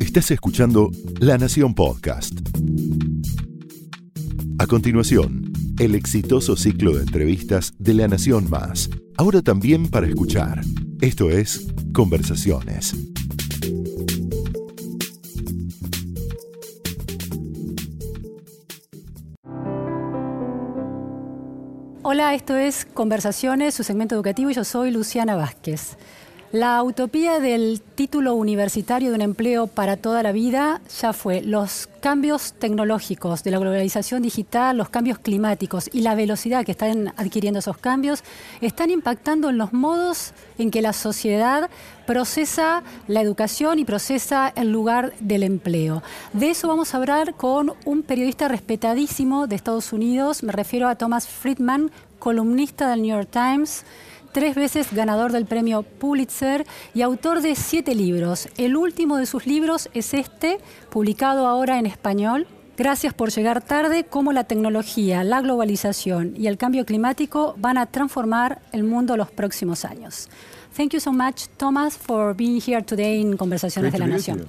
Estás escuchando La Nación Podcast. A continuación, el exitoso ciclo de entrevistas de La Nación Más, ahora también para escuchar. Esto es Conversaciones. Hola, esto es Conversaciones, su segmento educativo, y yo soy Luciana Vázquez. La utopía del título universitario de un empleo para toda la vida ya fue. Los cambios tecnológicos de la globalización digital, los cambios climáticos y la velocidad que están adquiriendo esos cambios están impactando en los modos en que la sociedad procesa la educación y procesa el lugar del empleo. De eso vamos a hablar con un periodista respetadísimo de Estados Unidos, me refiero a Thomas Friedman, columnista del New York Times tres veces ganador del premio Pulitzer y autor de siete libros. El último de sus libros es este, publicado ahora en español. Gracias por llegar tarde, cómo la tecnología, la globalización y el cambio climático van a transformar el mundo los próximos años. Thank you so much, Thomas, for being here today in Conversaciones de la Nación.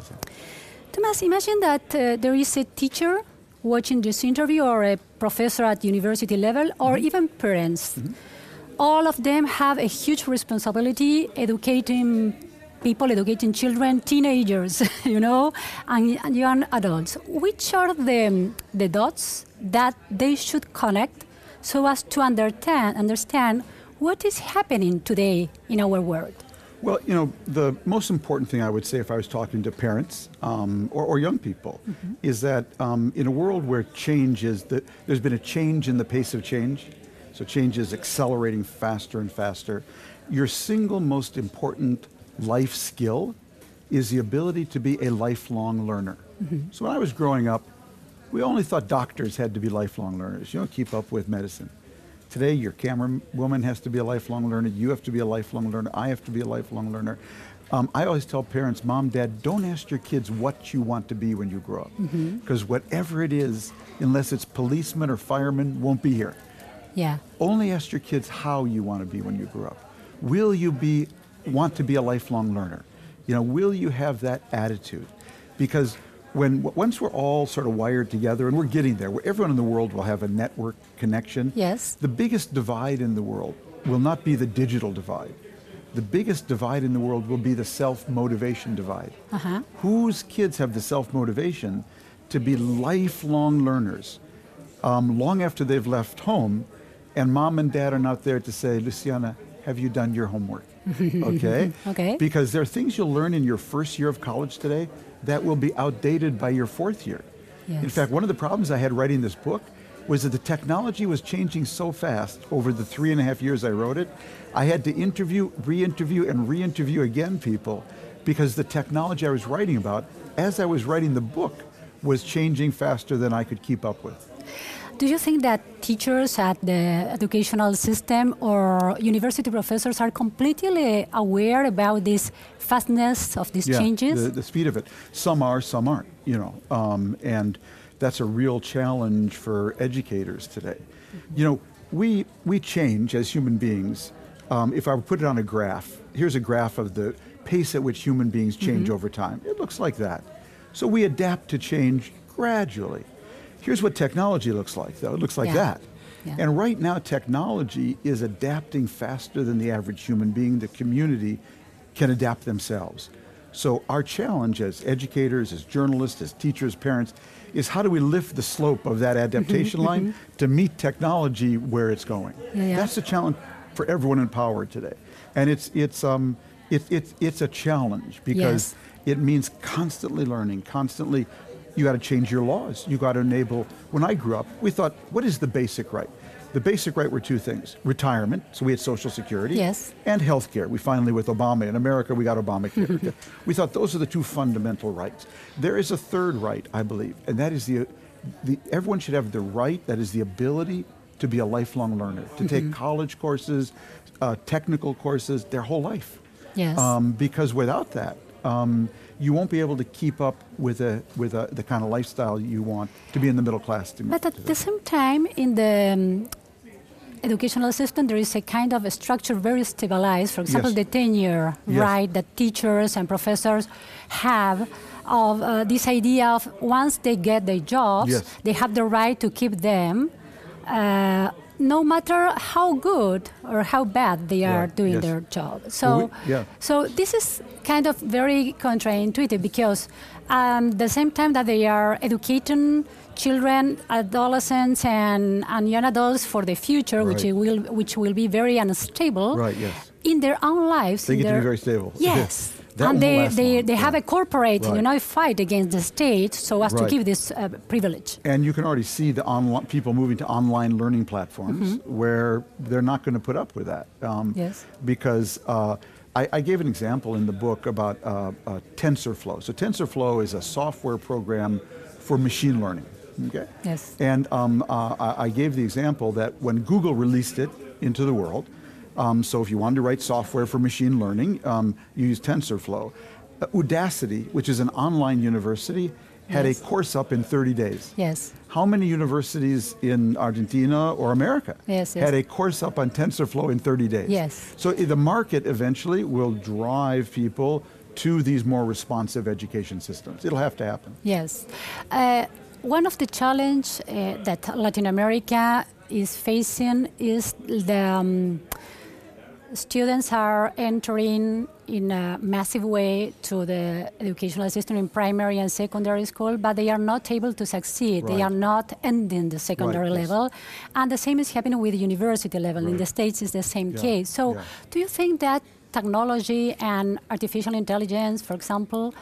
Thomas, imagine that uh, there is a teacher watching this interview or a professor at university level or mm-hmm. even parents. Mm-hmm. All of them have a huge responsibility educating people, educating children, teenagers, you know, and, and young adults. Which are the, the dots that they should connect so as to understand, understand what is happening today in our world? Well, you know, the most important thing I would say if I was talking to parents um, or, or, young people mm-hmm. is that um, in a world where change is that there's been a change in the pace of change, so change is accelerating faster and faster. Your single most important life skill is the ability to be a lifelong learner. Mm-hmm. So when I was growing up, we only thought doctors had to be lifelong learners. You don't keep up with medicine. Today, your camera woman has to be a lifelong learner. You have to be a lifelong learner. I have to be a lifelong learner. Um, I always tell parents, mom, dad, don't ask your kids what you want to be when you grow up. Because mm-hmm. whatever it is, unless it's policeman or fireman, won't be here. Yeah. Only ask your kids how you want to be when you grow up. Will you be want to be a lifelong learner? You know, will you have that attitude? Because when once we're all sort of wired together and we're getting there, where everyone in the world will have a network connection. Yes. The biggest divide in the world will not be the digital divide. The biggest divide in the world will be the self-motivation divide. Uh-huh. Whose kids have the self-motivation to be lifelong learners um, long after they've left home and mom and dad are not there to say, Luciana, have you done your homework? Okay? okay. Because there are things you'll learn in your first year of college today that will be outdated by your fourth year. Yes. In fact, one of the problems I had writing this book was that the technology was changing so fast over the three and a half years I wrote it. I had to interview, re interview, and re interview again people because the technology I was writing about, as I was writing the book, was changing faster than I could keep up with. Do you think that teachers at the educational system or university professors are completely aware about this fastness of these yeah, changes? The, the speed of it. Some are, some aren't. You know, um, and that's a real challenge for educators today. Mm-hmm. You know, we we change as human beings. Um, if I put it on a graph, here's a graph of the pace at which human beings change mm-hmm. over time. It looks like that. So we adapt to change gradually. Here's what technology looks like, though. It looks like yeah. that. Yeah. And right now, technology is adapting faster than the average human being. The community can adapt themselves. So, our challenge as educators, as journalists, as teachers, parents, is how do we lift the slope of that adaptation mm-hmm, line mm-hmm. to meet technology where it's going? Yeah, That's the challenge for everyone in power today. And it's, it's, um, it, it, it's a challenge because yes. it means constantly learning, constantly you got to change your laws. You got to enable. When I grew up, we thought, what is the basic right? The basic right were two things retirement, so we had Social Security, yes. and health care. We finally, with Obama in America, we got Obamacare. we thought those are the two fundamental rights. There is a third right, I believe, and that is the, the everyone should have the right, that is the ability to be a lifelong learner, to take mm-hmm. college courses, uh, technical courses, their whole life. Yes. Um, because without that, um, you won't be able to keep up with a, with a, the kind of lifestyle you want to be in the middle class. To, but at the same time, in the um, educational system, there is a kind of a structure very stabilized. For example, Yes. the tenure Yes. right that teachers and professors have of uh, this idea of once they get their jobs, Yes. they have the right to keep them. Uh, no matter how good or how bad they are Right, doing yes. their job. So, we- yeah. so this is kind of very counterintuitive because um, the same time that they are educating children, adolescents, and, and young adults for the future, which will which will be very unstable. Right, yes. In their own lives, They get to be very stable. Yes. And they, they, they have a corporate, you know, fight against the state so as to give this uh, privilege. And you can already see the online people moving to online learning platforms where they're not going to put up with that. Um, Yes. Because uh, I, I gave an example in the book about uh, uh, TensorFlow. So TensorFlow is a software program for machine learning. Okay. Yes. And um, uh, I, I gave the example that when Google released it into the world, um, so if you wanted to write software for machine learning, um, you use TensorFlow. Uh, Udacity, which is an online university, had Yes. a course up in 30 days. Yes. How many universities in Argentina or America Yes, yes. had a course up on TensorFlow in 30 days? Yes. So the market eventually will drive people to these more responsive education systems. It'll have to happen. Yes. Uh, one of the challenge uh, that Latin America is facing is the um, students are entering in a massive way to the educational system in primary and secondary school, but they are not able to succeed. They are not ending the secondary Right, yes. level. And the same is happening with the university level. In the States, it's the same Yeah, case. So, yeah. do you think that technology and artificial intelligence, for example,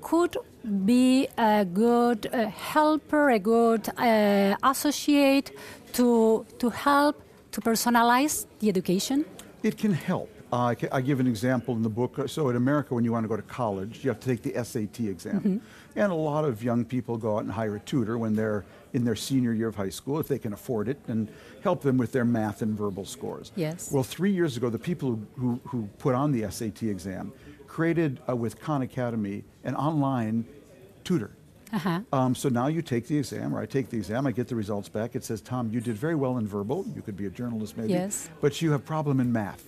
could be a good uh, helper, a good uh, associate to, to help to personalize the education? It can help. Uh, I, give an example in the book. So in America, when you want to go to college, you have to take the SAT exam. And a lot of young people go out and hire a tutor when they're in their senior year of high school, if they can afford it, and help them with their math and verbal scores. Yes. Well, three years ago, the people who, who, who put on the SAT exam created uh, with Khan Academy an online tutor. Uh-huh. Um, so now you take the exam, or I take the exam, I get the results back. It says, Tom, you did very well in verbal. You could be a journalist maybe. Yes. But you have problem in math.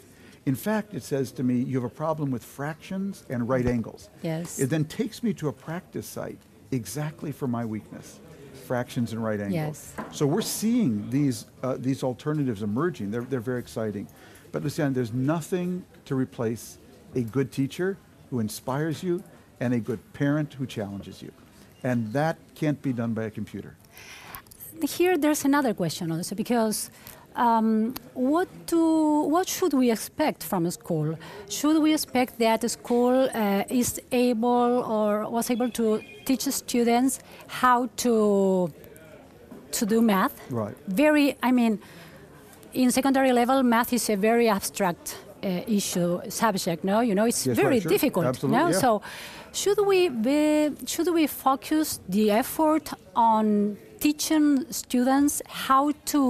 In fact, it says to me, you have a problem with fractions and right angles. Yes. It then takes me to a practice site exactly for my weakness, fractions and right angles. Yes. So we're seeing these, uh, these alternatives emerging. They're, they're very exciting. But Lucian, there's nothing to replace a good teacher who inspires you and a good parent who challenges you. And that can't be done by a computer. Here, there's another question also because um, what do what should we expect from a school? Should we expect that a school uh, is able or was able to teach students how to to do math? Right. Very, I mean, in secondary level, math is a very abstract Uh, issue subject. No, you know, it's Yes, very right, sure. difficult. Absolutely, no? yeah. So, should we be, should we focus the effort on teaching students how to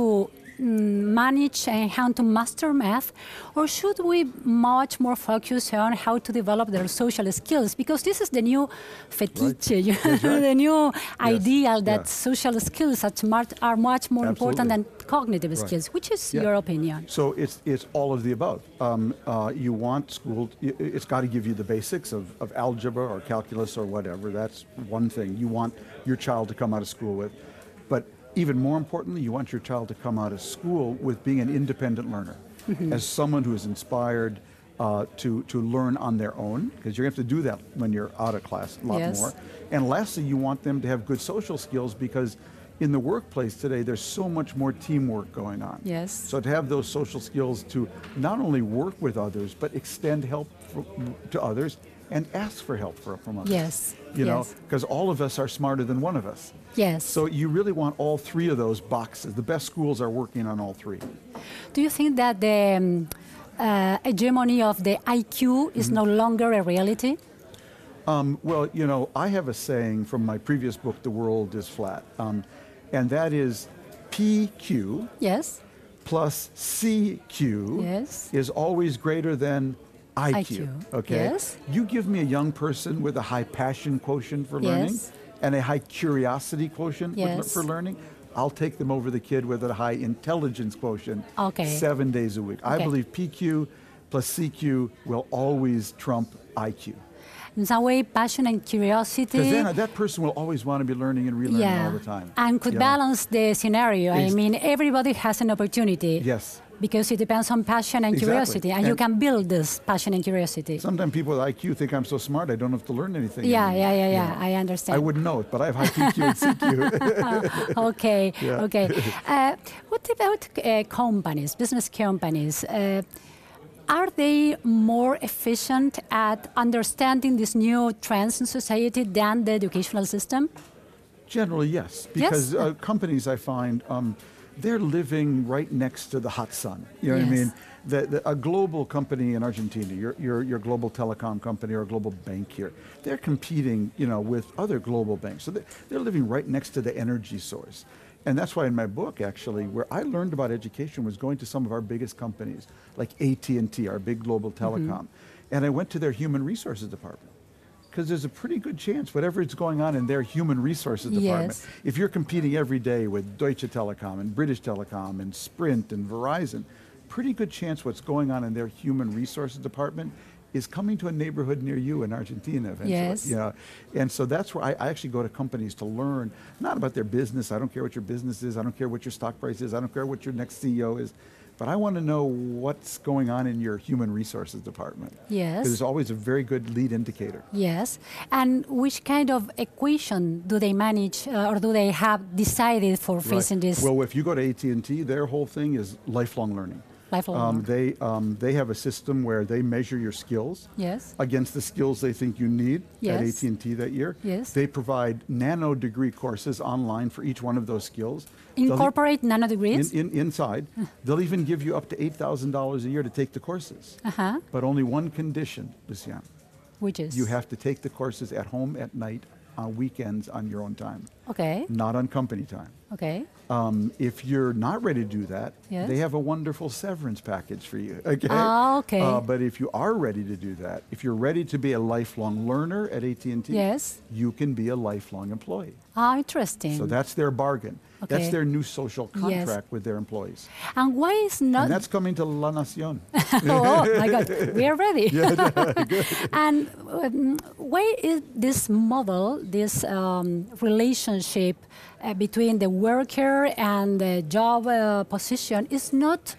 manage and how to master math, or should we much more focus on how to develop their social skills? Because this is the new fetiche, you know, right. the new ideal that yeah. social skills are much, are much more important than cognitive Right. skills. Which is Yeah. your opinion? So it's it's all of the above. Um, uh, you want school. It's got to give you the basics of, of algebra or calculus or whatever. That's one thing you want your child to come out of school with. But even more importantly, you want your child to come out of school with being an independent learner, as someone who is inspired uh, to to learn on their own, because you're going to have to do that when you're out of class a lot Yes. more. And lastly, you want them to have good social skills because in the workplace today, there's so much more teamwork going on. Yes. So to have those social skills to not only work with others, but extend help for, to others and ask for help for, from others. Yes, You know, because all of us are smarter than one of us. Yes. So you really want all three of those boxes. The best schools are working on all three. Do you think that the um, uh, hegemony of the IQ is Mm-hmm. no longer a reality? Um, well, you know, I have a saying from my previous book, The World is Flat, um, and that is PQ Yes. plus CQ Yes. is always greater than IQ. IQ, Okay. yes. You give me a young person with a high passion quotient for learning Yes. and a high curiosity quotient Yes. for learning. I'll take them over the kid with a high intelligence quotient Okay. seven days a week. Okay. I believe PQ plus CQ will always trump IQ. In some way, passion and curiosity. Because then that person will always want to be learning and relearning yeah, all the time. and could you know? balance the scenario. I mean, everybody has an opportunity. Yes. Because it depends on passion and Exactly. curiosity, and, you can build this passion and curiosity. Sometimes people with IQ think I'm so smart I don't have to learn anything. Yeah, anymore, yeah, yeah, you yeah. I understand. I wouldn't know it, but I have high PQ and CQ. okay, Yeah. okay. Uh, what about uh, companies, business companies? Uh, are they more efficient at understanding these new trends in society than the educational system? Generally, yes, Yes? because uh, companies I find um, they're living right next to the hot sun. You know what I mean? The, the, a global company in Argentina, your, your, your global telecom company or a global bank here, they're competing, you know, with other global banks. So they're, they're living right next to the energy source. And that's why in my book, actually, where I learned about education was going to some of our biggest companies, like AT&T, our big global mm-hmm. telecom. And I went to their human resources department because there's a pretty good chance whatever is going on in their human resources department, Yes. if you're competing every day with Deutsche Telekom and British Telecom and Sprint and Verizon, pretty good chance what's going on in their human resources department is coming to a neighborhood near you in Argentina eventually. Yes. You know? And so that's where I, I actually go to companies to learn not about their business. I don't care what your business is. I don't care what your stock price is. I don't care what your next CEO is. But I want to know what's going on in your human resources department. Yes. Because it's always a very good lead indicator. Yes. And which kind of equation do they manage uh, or do they have decided for facing this Well, if you go to AT&T, their whole thing is lifelong learning. Lifelong? Um, they, um, they have a system where they measure your skills yes. against the skills they think you need Yes. at AT&T that year. Yes. They provide nano degree courses online for each one of those skills. They'll e- Incorporate nano degrees? in, in, inside. They'll even give you up to $8,000 a year to take the courses. uh-huh. But only one condition, Luciana. Which is? You have to take the courses at home at night on weekends on your own time, Okay. not on company time. Okay. Um, if you're not ready to do that, Yes. they have a wonderful severance package for you. Okay. Ah, okay. Uh, but if you are ready to do that, if you're ready to be a lifelong learner at AT&T, Yes. you can be a lifelong employee. Ah, interesting. So that's their bargain. That's their new social Yes. contract with their employees. and why is not? And that's coming to La Nacion. oh my God, we are ready. and um, why is this model, this um, relationship uh, between the worker and the job uh, position, is not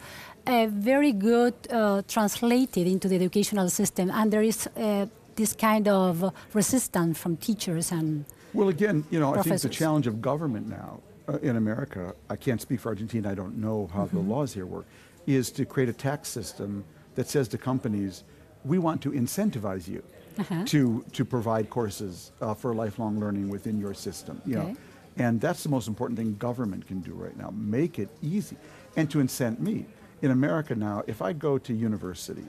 uh, very good uh, translated into the educational system, and there is uh, this kind of resistance from teachers and Well, again, you know, I think the challenge of government now uh, in America, I can't speak for Argentina, I don't know how Mm-hmm. the laws here work, is to create a tax system that says to companies, we want to incentivize you Uh-huh. to, to provide courses uh, for lifelong learning within your system. You Okay. know? And that's the most important thing government can do right now. Make it easy. And to incent me. In America now, if I go to university,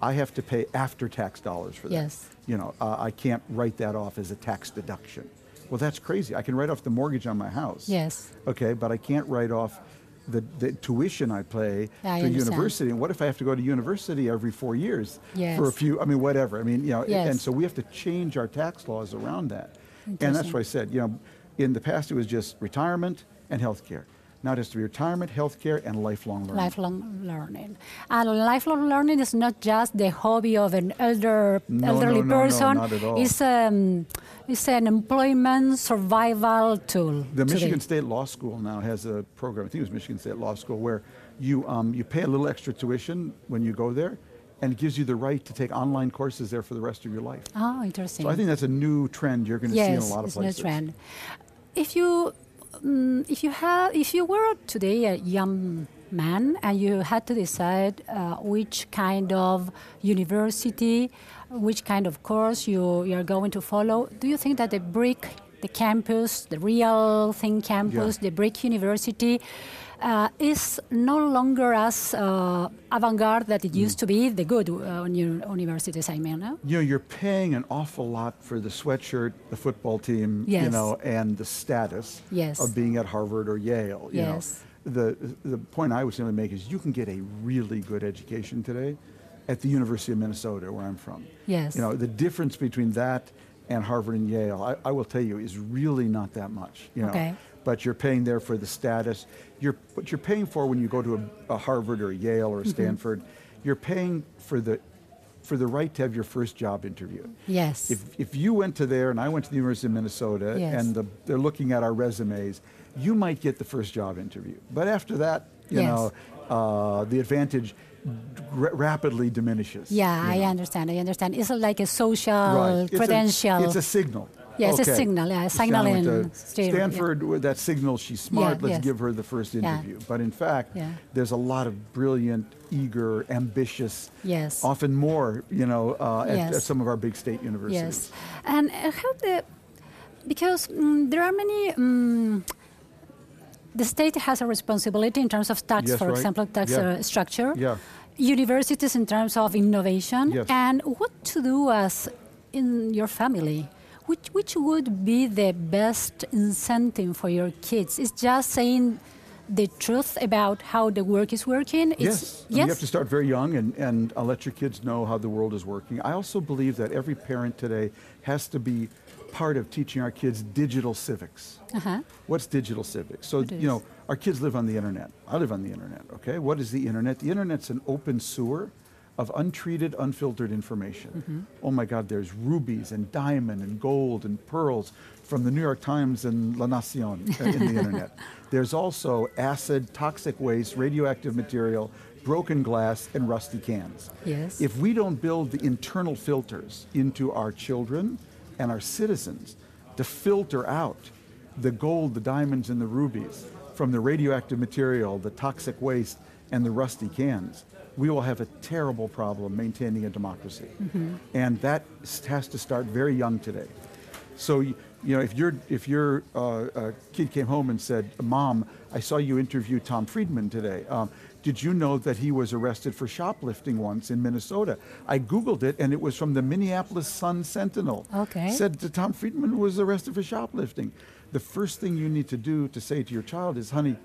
I have to pay after tax dollars for that. Yes. You know, uh, I can't write that off as a tax deduction. Well, that's crazy. I can write off the mortgage on my house. Yes. Okay, but I can't write off the, the tuition I pay I to understand. university. And what if I have to go to university every four years Yes. for a few? I mean, whatever. I mean, you know, Yes. and so we have to change our tax laws around that. And that's why I said, you know, in the past it was just retirement and health care. Now it has retirement, health care, and lifelong learning. lifelong learning. And lifelong learning is not just the hobby of an elder, No, elderly no, no, no, person. not at all. It's, um, it's an employment survival tool. The today. Michigan State Law School now has a program. I think it was Michigan State Law School where you um, you pay a little extra tuition when you go there, and it gives you the right to take online courses there for the rest of your life. Oh, interesting. So I think that's a new trend you're going to see in a lot of it's places. a trend. If you, um, if you have, if you were today a young man and you had to decide uh, which kind of university, which kind of course you, you are going to follow, do you think that the brick, the campus, the real thing campus, the brick university, uh, is no longer as uh, avant-garde that it Mm. used to be, the good uh, uni- universities, I mean, no? You know, you're paying an awful lot for the sweatshirt, the football team, you know, and the status Yes. of being at Harvard or Yale. You know. The the point I was going to make is you can get a really good education today at the University of Minnesota, where I'm from. Yes. You know, the difference between that and Harvard and Yale, I, I will tell you, is really not that much. You know. Okay. But you're paying there for the status. You're, what you're paying for when you go to a, a Harvard or a Yale or a Stanford, you're paying for the, for the right to have your first job interview. Yes. If, if you went to there and I went to the University of Minnesota Yes. and the, they're looking at our resumes, you might get the first job interview. But after that, you Yes. know, uh, the advantage ra- rapidly diminishes. yeah, you I know. understand. I understand. It's like a social Right. It's a- credential. It's a, signal. Yeah, it's a signal, yeah, This signal in yeah. Stanford, with that signal, she's smart, Yeah, let's yes. give her the first Yeah. interview. But in fact, Yeah. there's a lot of brilliant, eager, ambitious, Yes. often more, you know, uh, at, Yes. at some of our big state universities. Yes, and uh, how the because mm, there are many. mm the state has a responsibility in terms of tax, Yes, for right. example, tax Yeah. uh, structure. Yeah. Universities in terms of innovation, Yes. and what to do as in your family. Which which would be the best incentive for your kids? Is just saying the truth about how the work is working. It's, Yes. And You have to start very young and, and uh, let your kids know how the world is working. I also believe that every parent today has to be part of teaching our kids digital civics. Uh-huh. What's digital civics? So, you know, our kids live on the internet. I live on the internet, okay? What is the internet? The internet's an open sewer of untreated, unfiltered information. Mm-hmm. Oh my God, there's rubies and diamond and gold and pearls from the New York Times and La Nacion uh, in the internet. There's also acid, toxic waste, radioactive material, broken glass, and rusty cans. Yes. If we don't build the internal filters into our children and our citizens to filter out the gold, the diamonds, and the rubies from the radioactive material, the toxic waste, and the rusty cans, we will have a terrible problem maintaining a democracy. And that has to start very young today. So, you know, if, your if your uh, uh, kid came home and said, Mom, I saw you interview Tom Friedman today. Um, did you know that he was arrested for shoplifting once in Minnesota? I Googled it and it was from the Minneapolis Sun Sentinel. Okay. Said that Tom Friedman was arrested for shoplifting. The first thing you need to do to say to your child is, honey,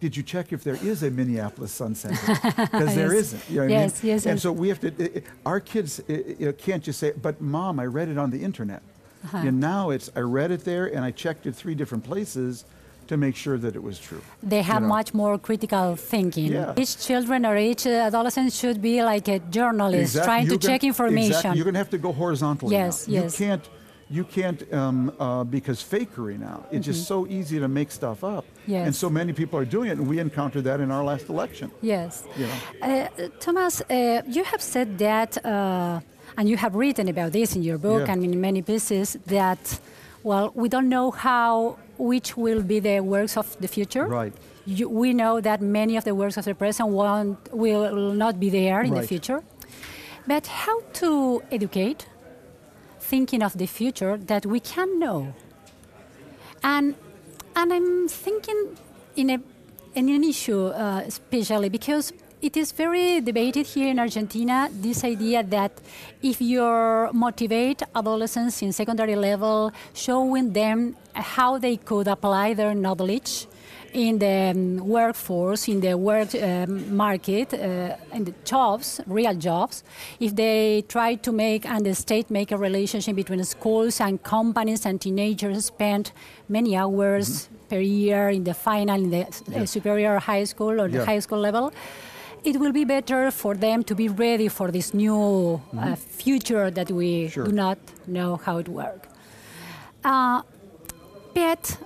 did you check if there is a Minneapolis Sun Sentinel? Because there Yes. isn't. You know what I mean? Yes, yes, And yes. so we have to, our kids you know, can't just say, but mom, I read it on the internet. Uh-huh. And now it's, I read it there and I checked it three different places to make sure that it was true. they have you know. much more critical thinking. Yeah. Each children or each uh, adolescent should be like a journalist, Exactly. trying to You're gonna- check information. Exactly. You're going to have to go horizontally. Yes, now. yes. You can't, you can't, um, uh, because fakery now. It's just so easy to make stuff up. Mm-hmm. Yes. And so many people are doing it, and we encountered that in our last election. Yes. You know. Uh, Thomas, uh, you have said that, uh, and you have written about this in your book Yeah. and in many pieces, that, well, we don't know how, which will be the works of the future. Right. You, we know that many of the works of the present won't, will not be there in the Right. future. But how to educate, thinking of the future that we can know? And, and I'm thinking in, a, in an issue uh, especially because it is very debated here in Argentina this idea that if you motivate adolescents in secondary level, showing them how they could apply their knowledge in the um, workforce, in the work um, market, uh, in the jobs, real jobs, if they try to make and the state make a relationship between schools and companies and teenagers spend many hours per year in the final, in the uh, superior high school or the high school level, it will be better for them to be ready for this new uh, future that we Sure. do not know how it works. Uh, but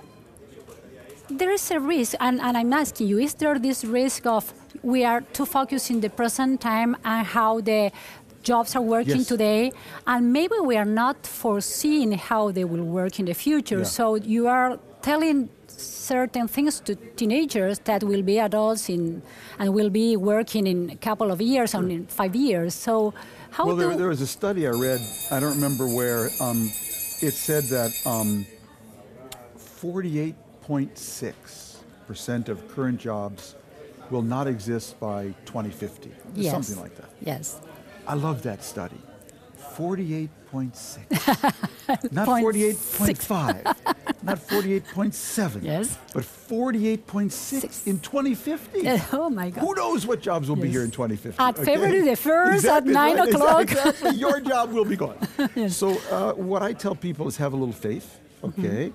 there is a risk, and, and I'm asking you, is there this risk of we are too focused in the present time and how the jobs are working Yes. today, and maybe we are not foreseeing how they will work in the future. Yeah. So you are telling certain things to teenagers that will be adults in and will be working in a couple of years or in five years. So how Well, do there, there was a study I read, I don't remember where, um, it said that um, 48.6% of current jobs will not exist by 2050. yes. Something like that. Yes. I love that study. 48.6. not Point 48.5. not 48.7. Yes. But 48.6 in 2050. Oh my God. Who knows what jobs will be here in 2050? At February the 1st at 9 right, o'clock. Exactly. Your job will be gone. yes. So, uh, what I tell people is have a little faith, Mm-hmm. okay?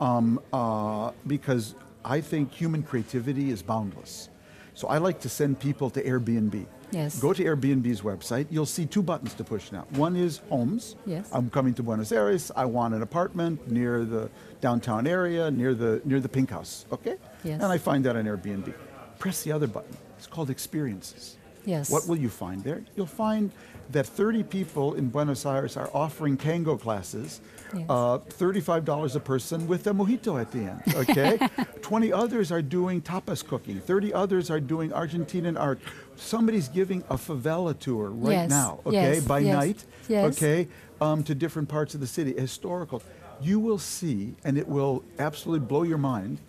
Um, uh, because I think human creativity is boundless. So I like to send people to Airbnb. Yes. Go to Airbnb's website. You'll see two buttons to push now. One is homes. Yes. I'm coming to Buenos Aires. I want an apartment near the downtown area, near the near the Pink House. Okay. Yes. And I find that on Airbnb. Press the other button. It's called experiences. Yes. What will you find there? You'll find that 30 people in Buenos Aires are offering tango classes, Yes. uh, $35 a person with a mojito at the end, okay? 20 others are doing tapas cooking. 30 others are doing Argentinian art. Somebody's giving a favela tour right Yes, now, okay, yes, by night, okay, um, to different parts of the city, historical. You will see, and it will absolutely blow your mind,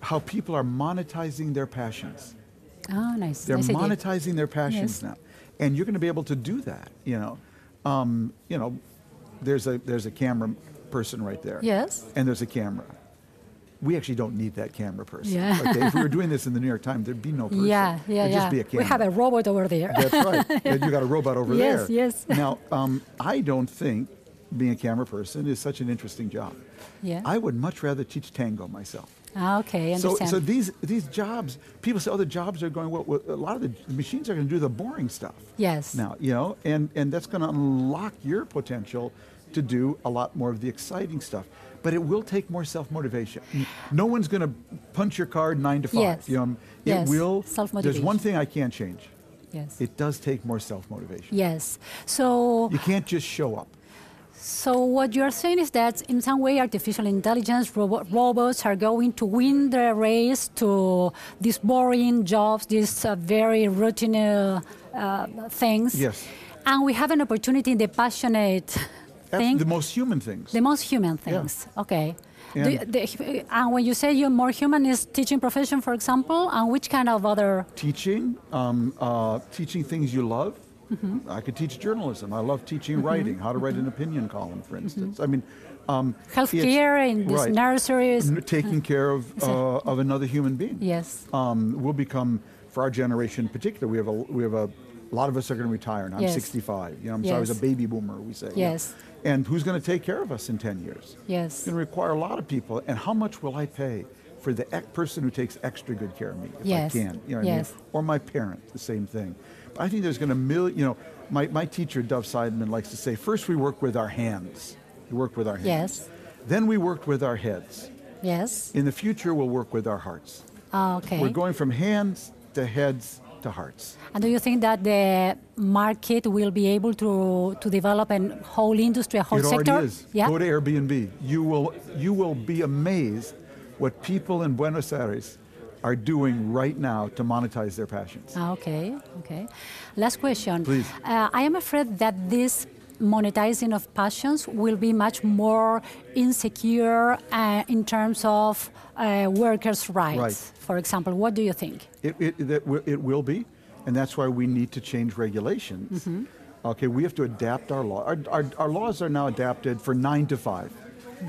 how people are monetizing their passions. Oh, nice. They're nice idea. monetizing their passions now, and you're going to be able to do that. You know, um, you know, there's a there's a camera person right there. Yes. And there's a camera. We actually don't need that camera person. Yeah. Okay. If we were doing this in the New York Times, there'd be no person. Yeah, yeah, There'd yeah. just be a camera. we have a robot over there. That's right. And you got a robot over there. Yes, yes. Now, um, I don't think being a camera person is such an interesting job. Yeah. I would much rather teach tango myself. Ah, okay, So, understand. so these these jobs, people say, oh, the jobs are going well. well a lot of the machines are going to do the boring stuff. Yes. Now, you know, and and that's going to unlock your potential to do a lot more of the exciting stuff. But it will take more self motivation. No one's going to punch your card nine to five. Yes. You know, it Yes. will. There's Self-motivation. there's one thing I can't change. yes. It does take more self motivation. yes. So, You can't just show up. So what you're saying is that in some way, artificial intelligence robo- robots are going to win the race to these boring jobs, these uh, very routine uh, things. Yes. And we have an opportunity in the passionate That's thing. the most human things. The most human things. Okay. And- you- the- and when you say you're more human, is teaching profession, for example, and which kind of other? teaching, um, uh, teaching things you love. Mm-hmm. I could teach journalism. I love teaching writing, how to write an opinion column, for instance. I mean, um, Healthcare in these right. nurseries. Taking care of uh, of another human being. Yes. Um, we'll become, for our generation in particular, we have a we have a, a lot of us are going to retire. And I'm Yes. 65. You know, I'm, so I was a baby boomer. We say. Yes. And who's going to take care of us in 10 years? Yes. It's going to require a lot of people. And how much will I pay for the person who takes extra good care of me if Yes. I can? You know what I Yes. mean? Or my parent, the same thing. I think there's going to mill. You know, my, my teacher Dov Seidman likes to say, first we work with our hands. We work with our hands. Yes. Then we work with our heads. Yes. In the future, we'll work with our hearts. Ah, okay. We're going from hands to heads to hearts. and do you think that the market will be able to to develop a whole industry, a whole it sector? already is. Yeah. Go to Airbnb. You will you will be amazed what people in Buenos Aires are doing right now to monetize their passions. Ah, okay. Okay. Last question. Please. Uh, I am afraid that this monetizing of passions will be much more insecure uh, in terms of uh, workers' rights. Right. For example, what do you think? It, it, it will be, and that's why we need to change regulations. Mm-hmm. Okay, we have to adapt our law. Our, our, our laws are now adapted for nine to 5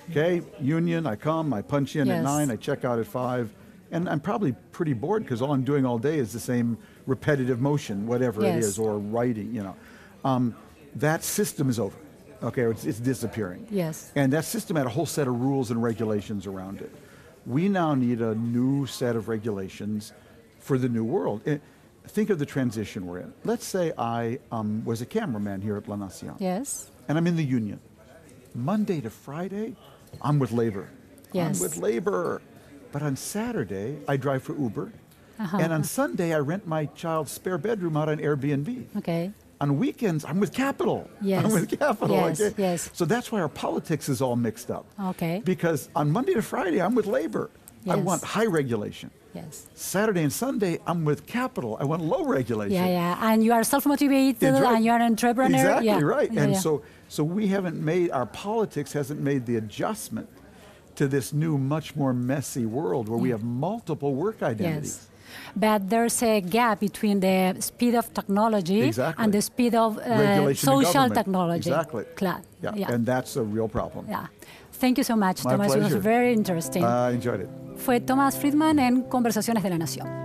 Okay, union, I come, I punch in at nine, I check out at five, and I'm probably pretty bored because all I'm doing all day is the same repetitive motion, whatever it Yes. is, or writing, you know. Um, that system is over. Okay, it's, it's disappearing. Yes. And that system had a whole set of rules and regulations around it. We now need a new set of regulations for the new world. Eh, think of the transition we're in. Let's say I um, was a cameraman here at La Nacion, Yes. and I'm in the union. Monday to Friday, I'm with labor. Yes. I'm with labor. But on Saturday, I drive for Uber. Uh-huh. And on Sunday, I rent my child's spare bedroom out on Airbnb. Okay. On weekends, I'm with Capital. Yes. I'm with Capital. Yes, okay? yes. So that's why our politics is all mixed up. Okay. Because on Monday to Friday, I'm with labor. Yes. I want high regulation. Yes. Saturday and Sunday, I'm with Capital. I want low regulation. Yeah, yeah. And you are self-motivated right. and you are an entrepreneur. Exactly yeah. right. Yeah, and yeah. so so we haven't made our politics hasn't made the adjustment to this new, much more messy world where we have multiple work identities. Yes. But there's a gap between the speed of technology Exactly. and the speed of uh, social technology. Exactly. Claro. Yeah. Yeah. And that's a real problem. Yeah. Thank you so much, My Thomas. It was very interesting. I enjoyed it. Fue Thomas Friedman en Conversaciones de la Nación.